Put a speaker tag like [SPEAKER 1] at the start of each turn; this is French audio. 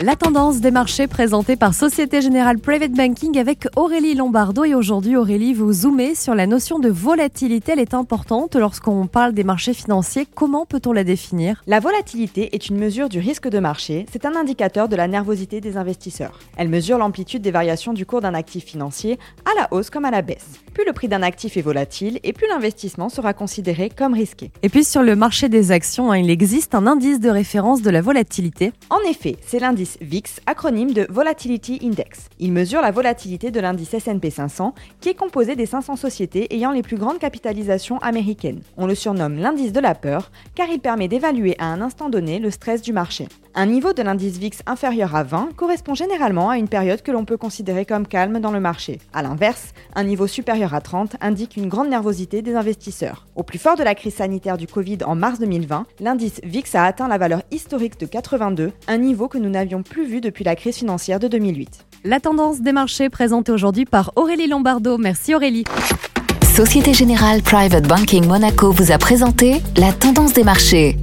[SPEAKER 1] La tendance des marchés présentée par Société Générale Private Banking avec Aurélie Lombardo. Et aujourd'hui, Aurélie, vous zoomez sur la notion de volatilité. Elle est importante lorsqu'on parle des marchés financiers. Comment peut-on la définir?
[SPEAKER 2] La volatilité est une mesure du risque de marché. C'est un indicateur de la nervosité des investisseurs. Elle mesure l'amplitude des variations du cours d'un actif financier à la hausse comme à la baisse. Plus le prix d'un actif est volatile et plus l'investissement sera considéré comme risqué.
[SPEAKER 1] Et puis sur le marché des actions, hein, il existe un indice de référence de la volatilité.
[SPEAKER 2] En effet, c'est l'indice VIX, acronyme de Volatility Index. Il mesure la volatilité de l'indice S&P 500, qui est composé des 500 sociétés ayant les plus grandes capitalisations américaines. On le surnomme l'indice de la peur, car il permet d'évaluer à un instant donné le stress du marché. Un niveau de l'indice VIX inférieur à 20 correspond généralement à une période que l'on peut considérer comme calme dans le marché. A l'inverse, un niveau supérieur à 30 indique une grande nervosité des investisseurs. Au plus fort de la crise sanitaire du Covid en mars 2020, l'indice VIX a atteint la valeur historique de 82, un niveau que nous n'avions plus vu depuis la crise financière de 2008.
[SPEAKER 1] La tendance des marchés présentée aujourd'hui par Aurélie Lombardo. Merci Aurélie.
[SPEAKER 3] Société Générale Private Banking Monaco vous a présenté la tendance des marchés.